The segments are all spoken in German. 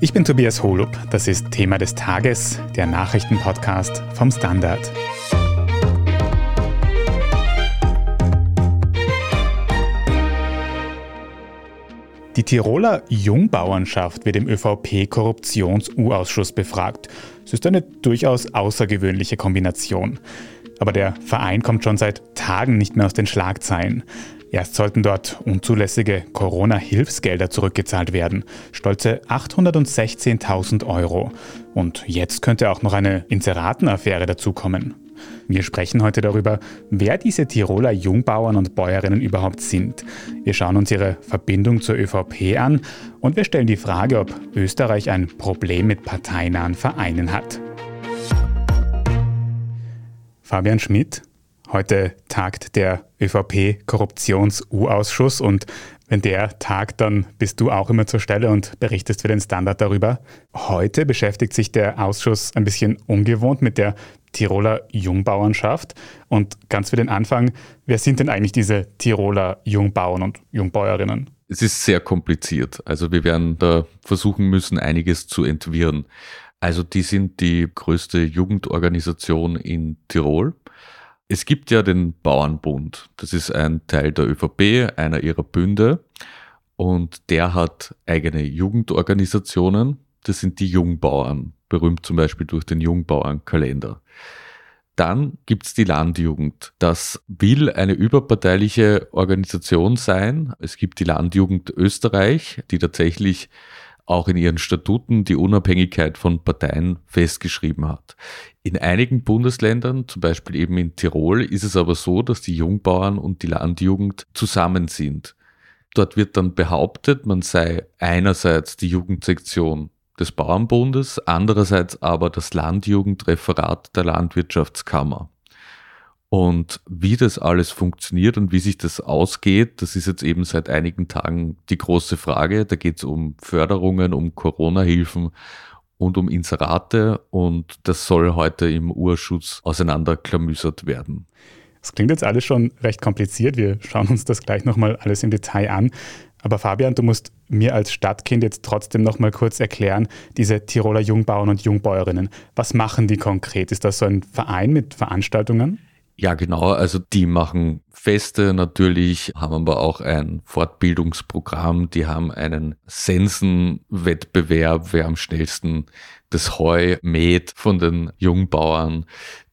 Ich bin Tobias Holub, das ist Thema des Tages, der Nachrichtenpodcast vom Standard. Die Tiroler Jungbauernschaft wird im ÖVP-Korruptions-U-Ausschuss befragt. Es ist eine durchaus außergewöhnliche Kombination. Aber der Verein kommt schon seit Tagen nicht mehr aus den Schlagzeilen. Erst sollten dort unzulässige Corona-Hilfsgelder zurückgezahlt werden. Stolze 816.000 Euro. Und jetzt könnte auch noch eine Inseratenaffäre dazukommen. Wir sprechen heute darüber, wer diese Tiroler Jungbauern und Bäuerinnen überhaupt sind. Wir schauen uns ihre Verbindung zur ÖVP an und wir stellen die Frage, ob Österreich ein Problem mit parteinahen Vereinen hat. Fabian Schmidt, Heute tagt der ÖVP-Korruptions-U-Ausschuss und wenn der tagt, dann bist du auch immer zur Stelle und berichtest für den Standard darüber. Heute beschäftigt sich der Ausschuss ein bisschen ungewohnt mit der Tiroler Jungbauernschaft. Und ganz für den Anfang, wer sind denn eigentlich diese Tiroler Jungbauern und Jungbäuerinnen? Es ist sehr kompliziert. Also wir werden da versuchen müssen, einiges zu entwirren. Also die sind die größte Jugendorganisation in Tirol es gibt ja den Bauernbund. Das ist ein Teil der ÖVP, einer ihrer Bünde. Und der hat eigene Jugendorganisationen. Das sind die Jungbauern, berühmt zum Beispiel durch den Jungbauernkalender. Dann gibt's die Landjugend. Das will eine überparteiliche Organisation sein. Es gibt die Landjugend Österreich, die tatsächlich auch in ihren Statuten die Unabhängigkeit von Parteien festgeschrieben hat. In einigen Bundesländern, zum Beispiel eben in Tirol, ist es aber so, dass die Jungbauern und die Landjugend zusammen sind. Dort wird dann behauptet, man sei einerseits die Jugendsektion des Bauernbundes, andererseits aber das Landjugendreferat der Landwirtschaftskammer. Und wie das alles funktioniert und wie sich das ausgeht, das ist jetzt eben seit einigen Tagen die große Frage. Da geht es um Förderungen, um Corona-Hilfen und um Inserate und das soll heute im Urschutz auseinanderklamüsert werden. Das klingt jetzt alles schon recht kompliziert. Wir schauen uns das gleich nochmal alles im Detail an. Aber Fabian, du musst mir als Stadtkind jetzt trotzdem nochmal kurz erklären, diese Tiroler Jungbauern und Jungbäuerinnen. Was machen die konkret? Ist das so ein Verein mit Veranstaltungen? Ja, genau. Also die machen Feste natürlich, haben aber auch ein Fortbildungsprogramm. Die haben einen Sensenwettbewerb, wer am schnellsten das Heu mäht von den Jungbauern.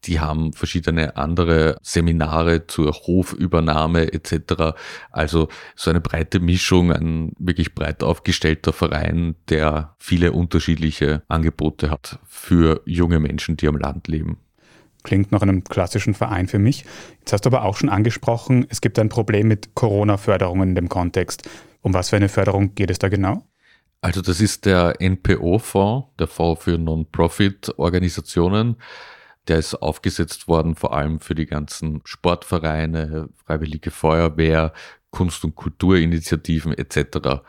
Die haben verschiedene andere Seminare zur Hofübernahme etc. Also so eine breite Mischung, ein wirklich breit aufgestellter Verein, der viele unterschiedliche Angebote hat für junge Menschen, die am Land leben. Klingt nach einem klassischen Verein für mich. Jetzt hast du aber auch schon angesprochen, es gibt ein Problem mit Corona-Förderungen in dem Kontext. Um was für eine Förderung geht es da genau? Also das ist der NPO-Fonds, der Fonds für Non-Profit-Organisationen. Der ist aufgesetzt worden vor allem für die ganzen Sportvereine, Freiwillige Feuerwehr, Kunst- und Kulturinitiativen etc.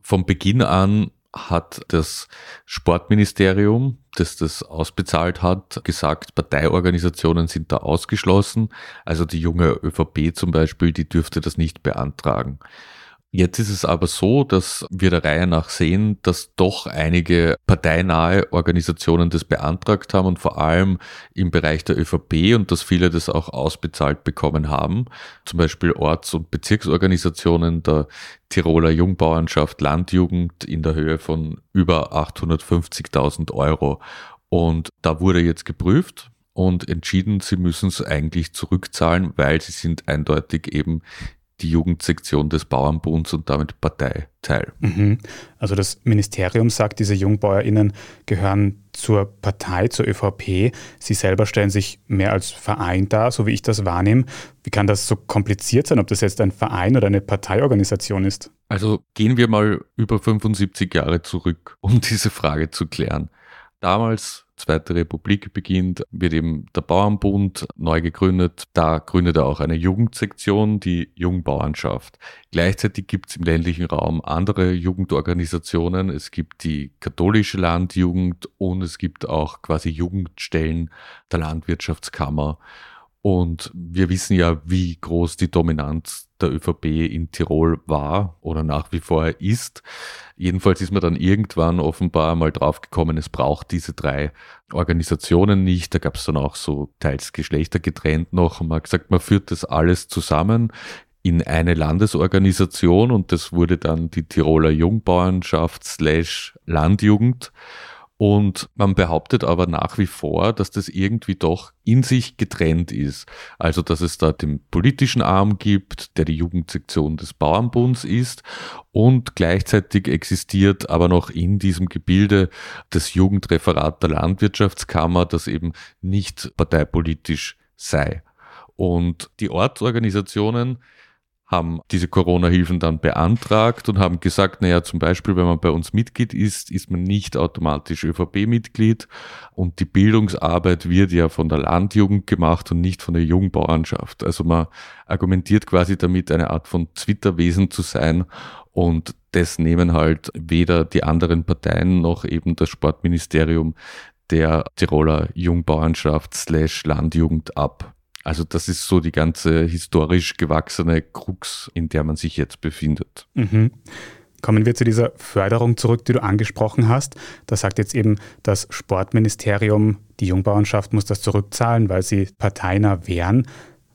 Von Beginn an hat das Sportministerium, das das ausbezahlt hat, gesagt, Parteiorganisationen sind da ausgeschlossen. Also die junge ÖVP zum Beispiel, die dürfte das nicht beantragen. Jetzt ist es aber so, dass wir der Reihe nach sehen, dass doch einige parteinahe Organisationen das beantragt haben und vor allem im Bereich der ÖVP und dass viele das auch ausbezahlt bekommen haben. Zum Beispiel Orts- und Bezirksorganisationen der Tiroler Jungbauernschaft Landjugend in der Höhe von über 850.000 Euro. Und da wurde jetzt geprüft, und entschieden, sie müssen es eigentlich zurückzahlen, weil sie sind eindeutig eben die Jugendsektion des Bauernbunds und damit Parteiteil. Mhm. Also das Ministerium sagt, diese JungbäuerInnen gehören zur Partei, zur ÖVP. Sie selber stellen sich mehr als Verein dar, so wie ich das wahrnehme. Wie kann das so kompliziert sein, ob das jetzt ein Verein oder eine Parteiorganisation ist? Also gehen wir mal über 75 Jahre zurück, um diese Frage zu klären. Damals Zweite Republik beginnt, wird eben der Bauernbund neu gegründet. Da gründet er auch eine Jugendsektion, die Jungbauernschaft. Gleichzeitig gibt es im ländlichen Raum andere Jugendorganisationen. Es gibt die katholische Landjugend und es gibt auch quasi Jugendstellen der Landwirtschaftskammer. Und wir wissen ja, wie groß die Dominanz der ÖVP in Tirol war oder nach wie vor ist. Jedenfalls ist man dann irgendwann offenbar mal draufgekommen, es braucht diese drei Organisationen nicht. Da gab es dann auch so teils geschlechtergetrennt noch. Und man hat gesagt, man führt das alles zusammen in eine Landesorganisation und das wurde dann die Tiroler Jungbauernschaft slash Landjugend. Und man behauptet aber nach wie vor, dass das irgendwie doch in sich getrennt ist. Also, dass es da den politischen Arm gibt, der die Jugendsektion des Bauernbunds ist und gleichzeitig existiert aber noch in diesem Gebilde das Jugendreferat der Landwirtschaftskammer, das eben nicht parteipolitisch sei. Und die Ortsorganisationen haben diese Corona-Hilfen dann beantragt und haben gesagt, naja, zum Beispiel, wenn man bei uns Mitglied ist, ist man nicht automatisch ÖVP-Mitglied und die Bildungsarbeit wird ja von der Landjugend gemacht und nicht von der Jungbauernschaft. Also man argumentiert quasi damit, eine Art von Zwitterwesen zu sein und das nehmen halt weder die anderen Parteien noch eben das Sportministerium der Tiroler Jungbauernschaft slash Landjugend ab. Also das ist so die ganze historisch gewachsene Krux, in der man sich jetzt befindet. Mhm. Kommen wir zu dieser Förderung zurück, die du angesprochen hast. Da sagt jetzt eben das Sportministerium, die Jungbauernschaft muss das zurückzahlen, weil sie parteinah wären.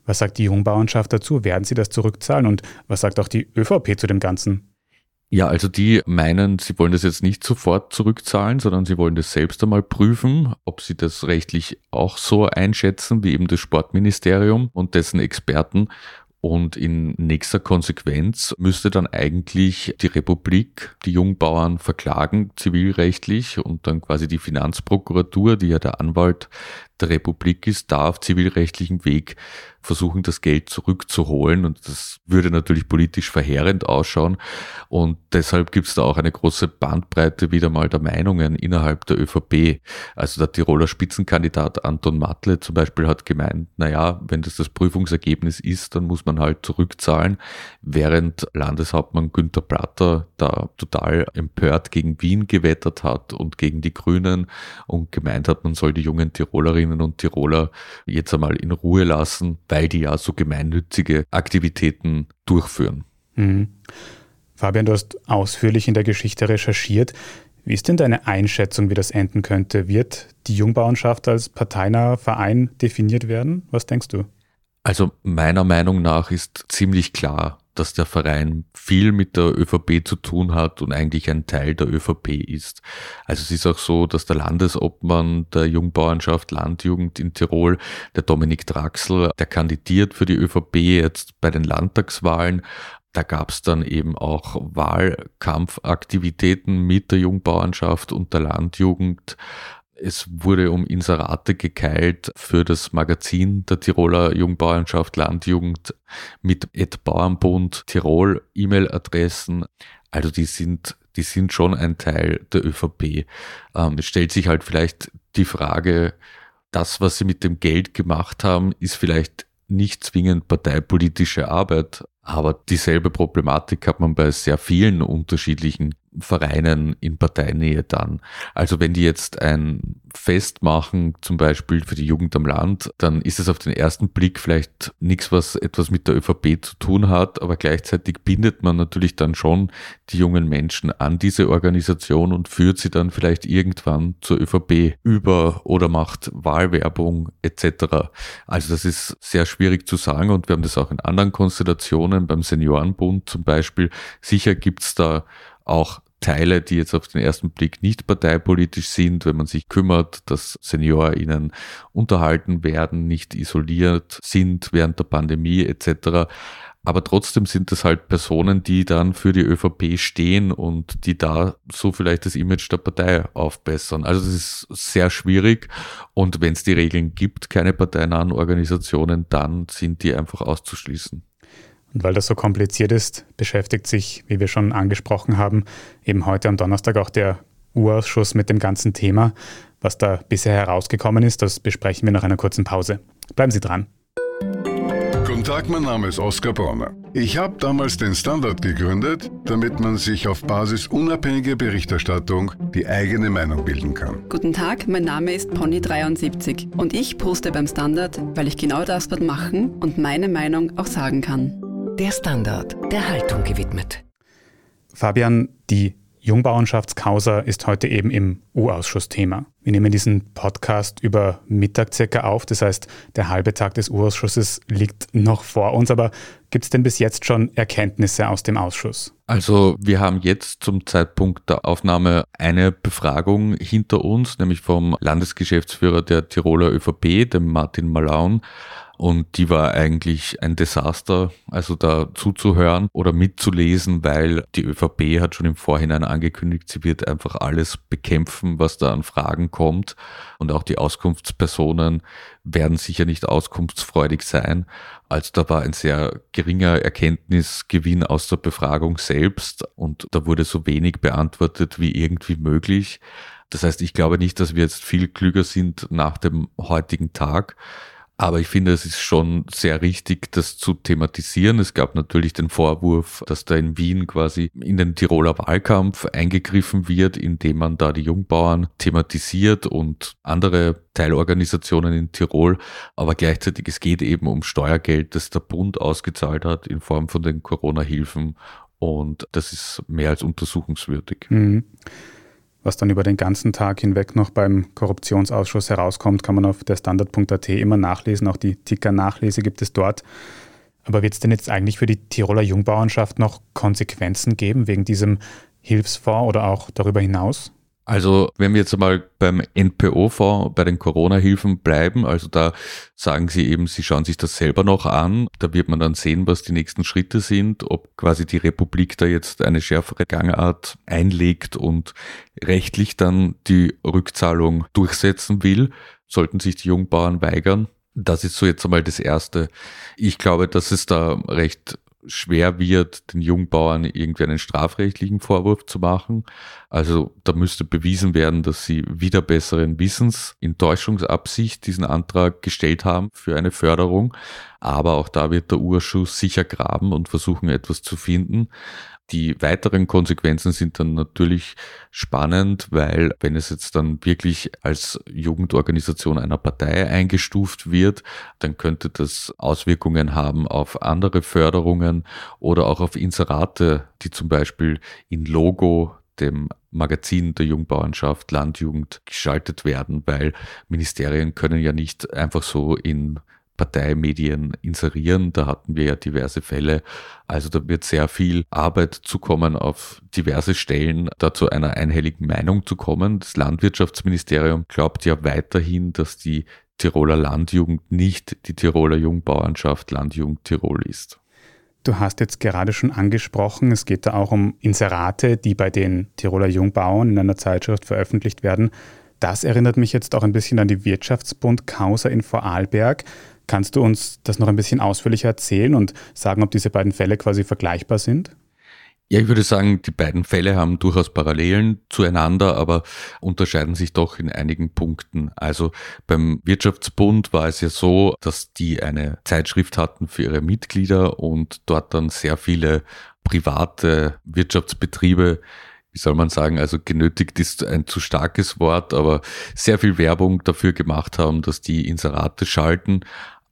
Was sagt die Jungbauernschaft dazu? Werden sie das zurückzahlen? Und was sagt auch die ÖVP zu dem Ganzen? Ja, also die meinen, sie wollen das jetzt nicht sofort zurückzahlen, sondern sie wollen das selbst einmal prüfen, ob sie das rechtlich auch so einschätzen wie eben das Sportministerium und dessen Experten. Und in nächster Konsequenz müsste dann eigentlich die Republik die Jungbauern verklagen, zivilrechtlich, und dann quasi die Finanzprokuratur, die ja der Anwalt der Republik ist, da auf zivilrechtlichem Weg versuchen, das Geld zurückzuholen. Und das würde natürlich politisch verheerend ausschauen. Und deshalb gibt es da auch eine große Bandbreite wieder mal der Meinungen innerhalb der ÖVP. Also der Tiroler Spitzenkandidat Anton Matle zum Beispiel hat gemeint, naja, wenn das das Prüfungsergebnis ist, dann muss man halt zurückzahlen. Während Landeshauptmann Günther Platter da total empört gegen Wien gewettert hat und gegen die Grünen und gemeint hat, man soll die jungen Tirolerinnen und Tiroler jetzt einmal in Ruhe lassen, weil die ja so gemeinnützige Aktivitäten durchführen. Mhm. Fabian, du hast ausführlich in der Geschichte recherchiert. Wie ist denn deine Einschätzung, wie das enden könnte? Wird die Jungbauernschaft als parteinaher Verein definiert werden? Was denkst du? Also meiner Meinung nach ist ziemlich klar, dass der Verein viel mit der ÖVP zu tun hat und eigentlich ein Teil der ÖVP ist. Also es ist auch so, dass der Landesobmann der Jungbauernschaft Landjugend in Tirol, der Dominik Draxel, der kandidiert für die ÖVP jetzt bei den Landtagswahlen. Da gab es dann eben auch Wahlkampfaktivitäten mit der Jungbauernschaft und der Landjugend. Es wurde um Inserate gekeilt für das Magazin der Tiroler Jungbauernschaft Landjugend mit Ed Bauernbund Tirol E-Mail-Adressen. Also die sind, die sind schon ein Teil der ÖVP. Ähm, es stellt sich halt vielleicht die Frage, das, was sie mit dem Geld gemacht haben, ist vielleicht nicht zwingend parteipolitische Arbeit, aber dieselbe Problematik hat man bei sehr vielen unterschiedlichen Vereinen in Parteinähe dann. Also wenn die jetzt ein Fest machen, zum Beispiel für die Jugend am Land, dann ist es auf den ersten Blick vielleicht nichts, was etwas mit der ÖVP zu tun hat, aber gleichzeitig bindet man natürlich dann schon die jungen Menschen an diese Organisation und führt sie dann vielleicht irgendwann zur ÖVP über oder macht Wahlwerbung etc. Also das ist sehr schwierig zu sagen und wir haben das auch in anderen Konstellationen beim Seniorenbund zum Beispiel. Sicher gibt's da auch Teile, die jetzt auf den ersten Blick nicht parteipolitisch sind, wenn man sich kümmert, dass SeniorInnen unterhalten werden, nicht isoliert sind während der Pandemie etc. Aber trotzdem sind das halt Personen, die dann für die ÖVP stehen und die da so vielleicht das Image der Partei aufbessern. Also das ist sehr schwierig. Und wenn es die Regeln gibt, keine parteinahen Organisationen, dann sind die einfach auszuschließen. Und weil das so kompliziert ist, beschäftigt sich, wie wir schon angesprochen haben, eben heute am Donnerstag auch der U-Ausschuss mit dem ganzen Thema. Was da bisher herausgekommen ist, das besprechen wir nach einer kurzen Pause. Bleiben Sie dran. Guten Tag, mein Name ist Oskar Bronner. Ich habe damals den Standard gegründet, damit man sich auf Basis unabhängiger Berichterstattung die eigene Meinung bilden kann. Guten Tag, mein Name ist Pony73 und ich poste beim Standard, weil ich genau das dort machen und meine Meinung auch sagen kann. Der Standard, der Haltung gewidmet. Fabian, die Jungbauernschaftskausa ist heute eben im U-Ausschuss Thema. Wir nehmen diesen Podcast über Mittag circa auf, das heißt, der halbe Tag des U-Ausschusses liegt noch vor uns, aber gibt es denn bis jetzt schon Erkenntnisse aus dem Ausschuss? Also wir haben jetzt zum Zeitpunkt der Aufnahme eine Befragung hinter uns, nämlich vom Landesgeschäftsführer der Tiroler ÖVP, dem Martin Malaun, und die war eigentlich ein Desaster, also da zuzuhören oder mitzulesen, weil die ÖVP hat schon im Vorhinein angekündigt, sie wird einfach alles bekämpfen, was da an Fragen kommt. Und auch die Auskunftspersonen werden sicher nicht auskunftsfreudig sein. Also da war ein sehr geringer Erkenntnisgewinn aus der Befragung selbst und da wurde so wenig beantwortet wie irgendwie möglich. Das heißt, ich glaube nicht, dass wir jetzt viel klüger sind nach dem heutigen Tag. Aber ich finde, es ist schon sehr richtig, das zu thematisieren. Es gab natürlich den Vorwurf, dass da in Wien quasi in den Tiroler Wahlkampf eingegriffen wird, indem man da die Jungbauern thematisiert und andere Teilorganisationen in Tirol. Aber gleichzeitig, es geht eben um Steuergeld, das der Bund ausgezahlt hat in Form von den Corona-Hilfen. Und das ist mehr als untersuchungswürdig. Mhm. Was dann über den ganzen Tag hinweg noch beim Korruptionsausschuss herauskommt, kann man auf der Standard.at immer nachlesen. Auch die Ticker-Nachlese gibt es dort. Aber wird es denn jetzt eigentlich für die Tiroler Jungbauernschaft noch Konsequenzen geben wegen diesem Hilfsfonds oder auch darüber hinaus? Also wenn wir jetzt mal beim NPO-Fonds, bei den Corona-Hilfen bleiben, also da sagen Sie eben, Sie schauen sich das selber noch an. Da wird man dann sehen, was die nächsten Schritte sind, ob quasi die Republik da jetzt eine schärfere Gangart einlegt und rechtlich dann die Rückzahlung durchsetzen will. Sollten sich die Jungbauern weigern. Das ist so jetzt einmal das Erste. Ich glaube, dass es da recht schwer wird, den Jungbauern irgendwie einen strafrechtlichen Vorwurf zu machen. Also da müsste bewiesen werden, dass sie wieder besseren Wissens in Täuschungsabsicht diesen Antrag gestellt haben für eine Förderung. Aber auch da wird der Urschuss sicher graben und versuchen etwas zu finden. Die weiteren Konsequenzen sind dann natürlich spannend, weil wenn es jetzt dann wirklich als Jugendorganisation einer Partei eingestuft wird, dann könnte das Auswirkungen haben auf andere Förderungen oder auch auf Inserate, die zum Beispiel in Logo dem Magazin der Jungbauernschaft Landjugend geschaltet werden, weil Ministerien können ja nicht einfach so in Parteimedien inserieren. Da hatten wir ja diverse Fälle. Also da wird sehr viel Arbeit zukommen auf diverse Stellen, da zu einer einhelligen Meinung zu kommen. Das Landwirtschaftsministerium glaubt ja weiterhin, dass die Tiroler Landjugend nicht die Tiroler Jungbauernschaft Landjugend Tirol ist. Du hast jetzt gerade schon angesprochen, es geht da auch um Inserate, die bei den Tiroler Jungbauern in einer Zeitschrift veröffentlicht werden. Das erinnert mich jetzt auch ein bisschen an die Wirtschaftsbund Causa in Vorarlberg. Kannst du uns das noch ein bisschen ausführlicher erzählen und sagen, ob diese beiden Fälle quasi vergleichbar sind? Ja, ich würde sagen, die beiden Fälle haben durchaus Parallelen zueinander, aber unterscheiden sich doch in einigen Punkten. Also beim Wirtschaftsbund war es ja so, dass die eine Zeitschrift hatten für ihre Mitglieder und dort dann sehr viele private Wirtschaftsbetriebe wie soll man sagen, also genötigt ist ein zu starkes Wort, aber sehr viel Werbung dafür gemacht haben, dass die Inserate schalten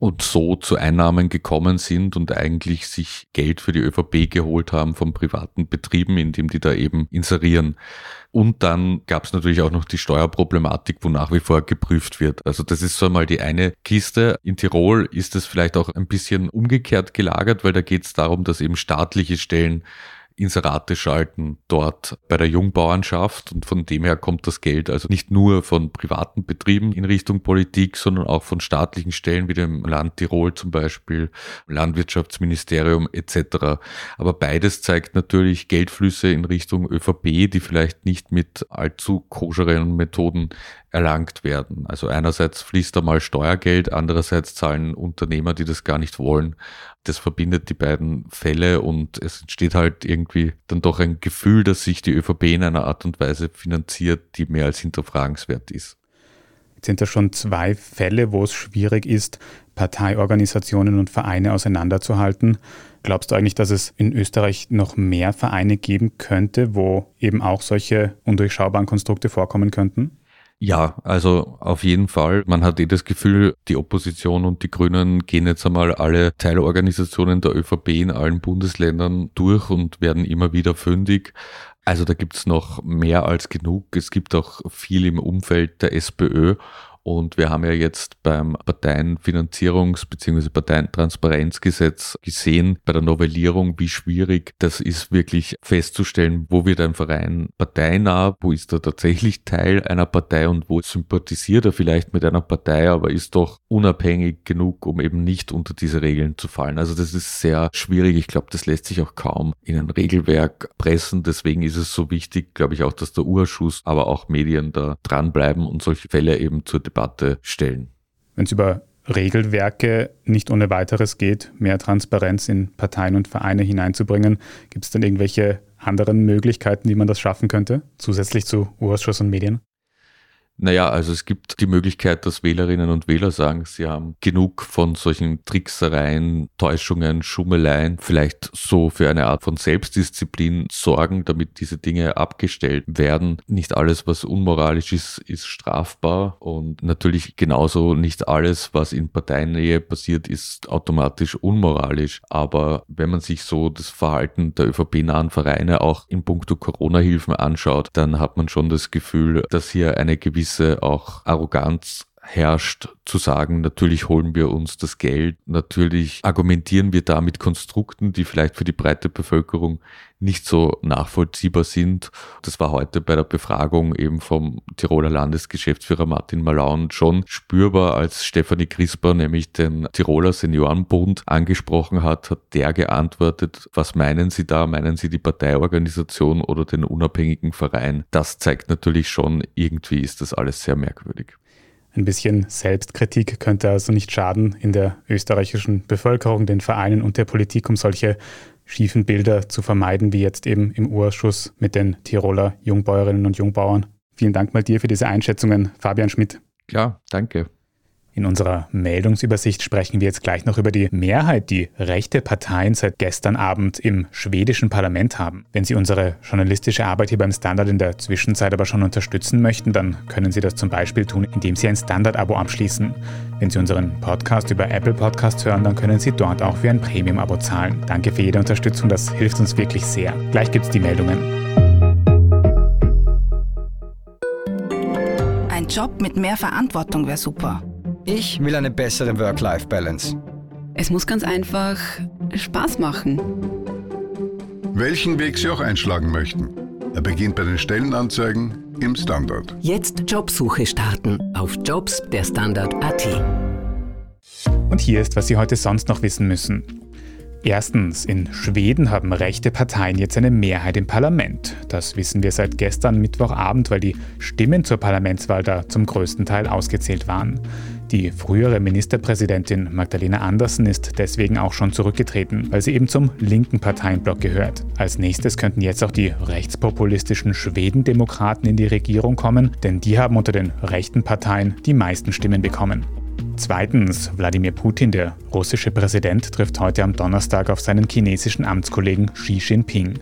und so zu Einnahmen gekommen sind und eigentlich sich Geld für die ÖVP geholt haben von privaten Betrieben, indem die da eben inserieren. Und dann gab es natürlich auch noch die Steuerproblematik, wo nach wie vor geprüft wird. Also das ist so einmal die eine Kiste. In Tirol ist es vielleicht auch ein bisschen umgekehrt gelagert, weil da geht es darum, dass eben staatliche Stellen Inserate schalten dort bei der Jungbauernschaft und von dem her kommt das Geld also nicht nur von privaten Betrieben in Richtung Politik, sondern auch von staatlichen Stellen wie dem Land Tirol zum Beispiel, Landwirtschaftsministerium etc. Aber beides zeigt natürlich Geldflüsse in Richtung ÖVP, die vielleicht nicht mit allzu koscheren Methoden erlangt werden. Also einerseits fließt da mal Steuergeld, andererseits zahlen Unternehmer, die das gar nicht wollen. Das verbindet die beiden Fälle und es entsteht halt irgendwie dann doch ein Gefühl, dass sich die ÖVP in einer Art und Weise finanziert, die mehr als hinterfragenswert ist. sind das schon zwei Fälle, wo es schwierig ist, Parteiorganisationen und Vereine auseinanderzuhalten. Glaubst du eigentlich, dass es in Österreich noch mehr Vereine geben könnte, wo eben auch solche undurchschaubaren Konstrukte vorkommen könnten? Ja, also auf jeden Fall. Man hat eh das Gefühl, die Opposition und die Grünen gehen jetzt einmal alle Teilorganisationen der ÖVP in allen Bundesländern durch und werden immer wieder fündig. Also da gibt's noch mehr als genug. Es gibt auch viel im Umfeld der SPÖ und wir haben ja jetzt beim Parteienfinanzierungs- bzw. Parteientransparenzgesetz gesehen, bei der Novellierung, wie schwierig das ist, wirklich festzustellen, wo wird ein Verein parteinah, wo ist er tatsächlich Teil einer Partei und wo sympathisiert er vielleicht mit einer Partei, aber ist doch unabhängig genug, um eben nicht unter diese Regeln zu fallen. Also das ist sehr schwierig. Ich glaube, das lässt sich auch kaum in ein Regelwerk pressen. Deswegen ist es so wichtig, glaube ich, auch, dass der Urschuss, aber auch Medien da dranbleiben und solche Fälle eben zur Debatte stellen. Wenn es über Regelwerke nicht ohne weiteres geht, mehr Transparenz in Parteien und Vereine hineinzubringen, gibt es dann irgendwelche anderen Möglichkeiten, wie man das schaffen könnte, zusätzlich zu Urschuss und Medien? Naja, also es gibt die Möglichkeit, dass Wählerinnen und Wähler sagen, sie haben genug von solchen Tricksereien, Täuschungen, Schummeleien, vielleicht so für eine Art von Selbstdisziplin sorgen, damit diese Dinge abgestellt werden. Nicht alles, was unmoralisch ist, ist strafbar und natürlich genauso nicht alles, was in Parteinähe passiert, ist automatisch unmoralisch. Aber wenn man sich so das Verhalten der ÖVP-nahen Vereine auch in puncto Corona-Hilfen anschaut, dann hat man schon das Gefühl, dass hier eine gewisse gewisse auch Arroganz herrscht, zu sagen, natürlich holen wir uns das Geld, natürlich argumentieren wir da mit Konstrukten, die vielleicht für die breite Bevölkerung nicht so nachvollziehbar sind. Das war heute bei der Befragung eben vom Tiroler Landesgeschäftsführer Martin Malaun schon spürbar, als Stefanie Crisper nämlich den Tiroler Seniorenbund angesprochen hat, hat der geantwortet, was meinen Sie da? Meinen Sie die Parteiorganisation oder den unabhängigen Verein? Das zeigt natürlich schon, irgendwie ist das alles sehr merkwürdig. Ein bisschen Selbstkritik könnte also nicht schaden in der österreichischen Bevölkerung, den Vereinen und der Politik, um solche schiefen Bilder zu vermeiden, wie jetzt eben im Urschuss mit den Tiroler Jungbäuerinnen und Jungbauern. Vielen Dank mal dir für diese Einschätzungen, Fabian Schmidt. Klar, danke. In unserer Meldungsübersicht sprechen wir jetzt gleich noch über die Mehrheit, die rechte Parteien seit gestern Abend im schwedischen Parlament haben. Wenn Sie unsere journalistische Arbeit hier beim Standard in der Zwischenzeit aber schon unterstützen möchten, dann können Sie das zum Beispiel tun, indem Sie ein Standard-Abo abschließen. Wenn Sie unseren Podcast über Apple Podcasts hören, dann können Sie dort auch für ein Premium-Abo zahlen. Danke für jede Unterstützung, das hilft uns wirklich sehr. Gleich gibt es die Meldungen. Ein Job mit mehr Verantwortung wäre super. Ich will eine bessere Work-Life-Balance. Es muss ganz einfach Spaß machen. Welchen Weg Sie auch einschlagen möchten. Er beginnt bei den Stellenanzeigen im Standard. Jetzt Jobsuche starten auf Jobs der Standard.at. Und hier ist, was Sie heute sonst noch wissen müssen. Erstens, in Schweden haben rechte Parteien jetzt eine Mehrheit im Parlament. Das wissen wir seit gestern Mittwochabend, weil die Stimmen zur Parlamentswahl da zum größten Teil ausgezählt waren. Die frühere Ministerpräsidentin Magdalena Andersson ist deswegen auch schon zurückgetreten, weil sie eben zum linken Parteienblock gehört. Als nächstes könnten jetzt auch die rechtspopulistischen Schwedendemokraten in die Regierung kommen, denn die haben unter den rechten Parteien die meisten Stimmen bekommen. Zweitens, Wladimir Putin, der russische Präsident, trifft heute am Donnerstag auf seinen chinesischen Amtskollegen Xi Jinping.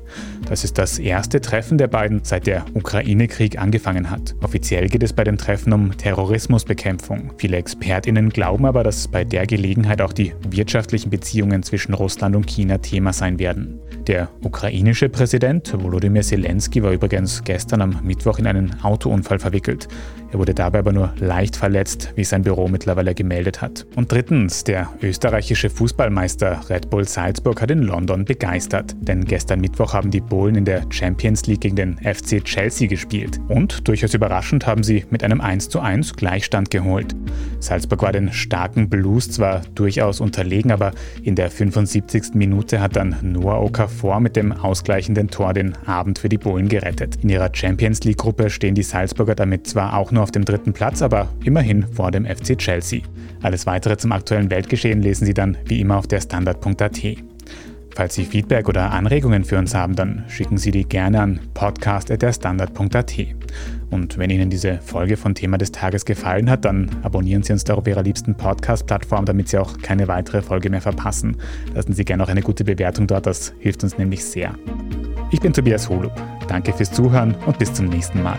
Das ist das erste Treffen der beiden, seit der Ukraine-Krieg angefangen hat. Offiziell geht es bei dem Treffen um Terrorismusbekämpfung. Viele Expertinnen glauben aber, dass bei der Gelegenheit auch die wirtschaftlichen Beziehungen zwischen Russland und China Thema sein werden. Der ukrainische Präsident Volodymyr Zelensky war übrigens gestern am Mittwoch in einen Autounfall verwickelt. Er wurde dabei aber nur leicht verletzt, wie sein Büro mittlerweile gemeldet hat. Und drittens, der österreichische Fußballmeister Red Bull Salzburg hat in London begeistert. Denn gestern Mittwoch haben die Bullen in der Champions League gegen den FC Chelsea gespielt. Und durchaus überraschend haben sie mit einem 1:1 Gleichstand geholt. Salzburg war den starken Blues zwar durchaus unterlegen, aber in der 75. Minute hat dann Noah Okafor mit dem ausgleichenden Tor den Abend für die Bullen gerettet. In ihrer Champions League-Gruppe stehen die Salzburger damit zwar auch nur auf dem dritten Platz, aber immerhin vor dem FC Chelsea. Alles weitere zum aktuellen Weltgeschehen lesen Sie dann wie immer auf der Standard.at. Falls Sie Feedback oder Anregungen für uns haben, dann schicken Sie die gerne an podcast.derstandard.at. Und wenn Ihnen diese Folge von Thema des Tages gefallen hat, dann abonnieren Sie uns doch auf Ihrer liebsten Podcast-Plattform, damit Sie auch keine weitere Folge mehr verpassen. Lassen Sie gerne auch eine gute Bewertung dort, das hilft uns nämlich sehr. Ich bin Tobias Holub. Danke fürs Zuhören und bis zum nächsten Mal.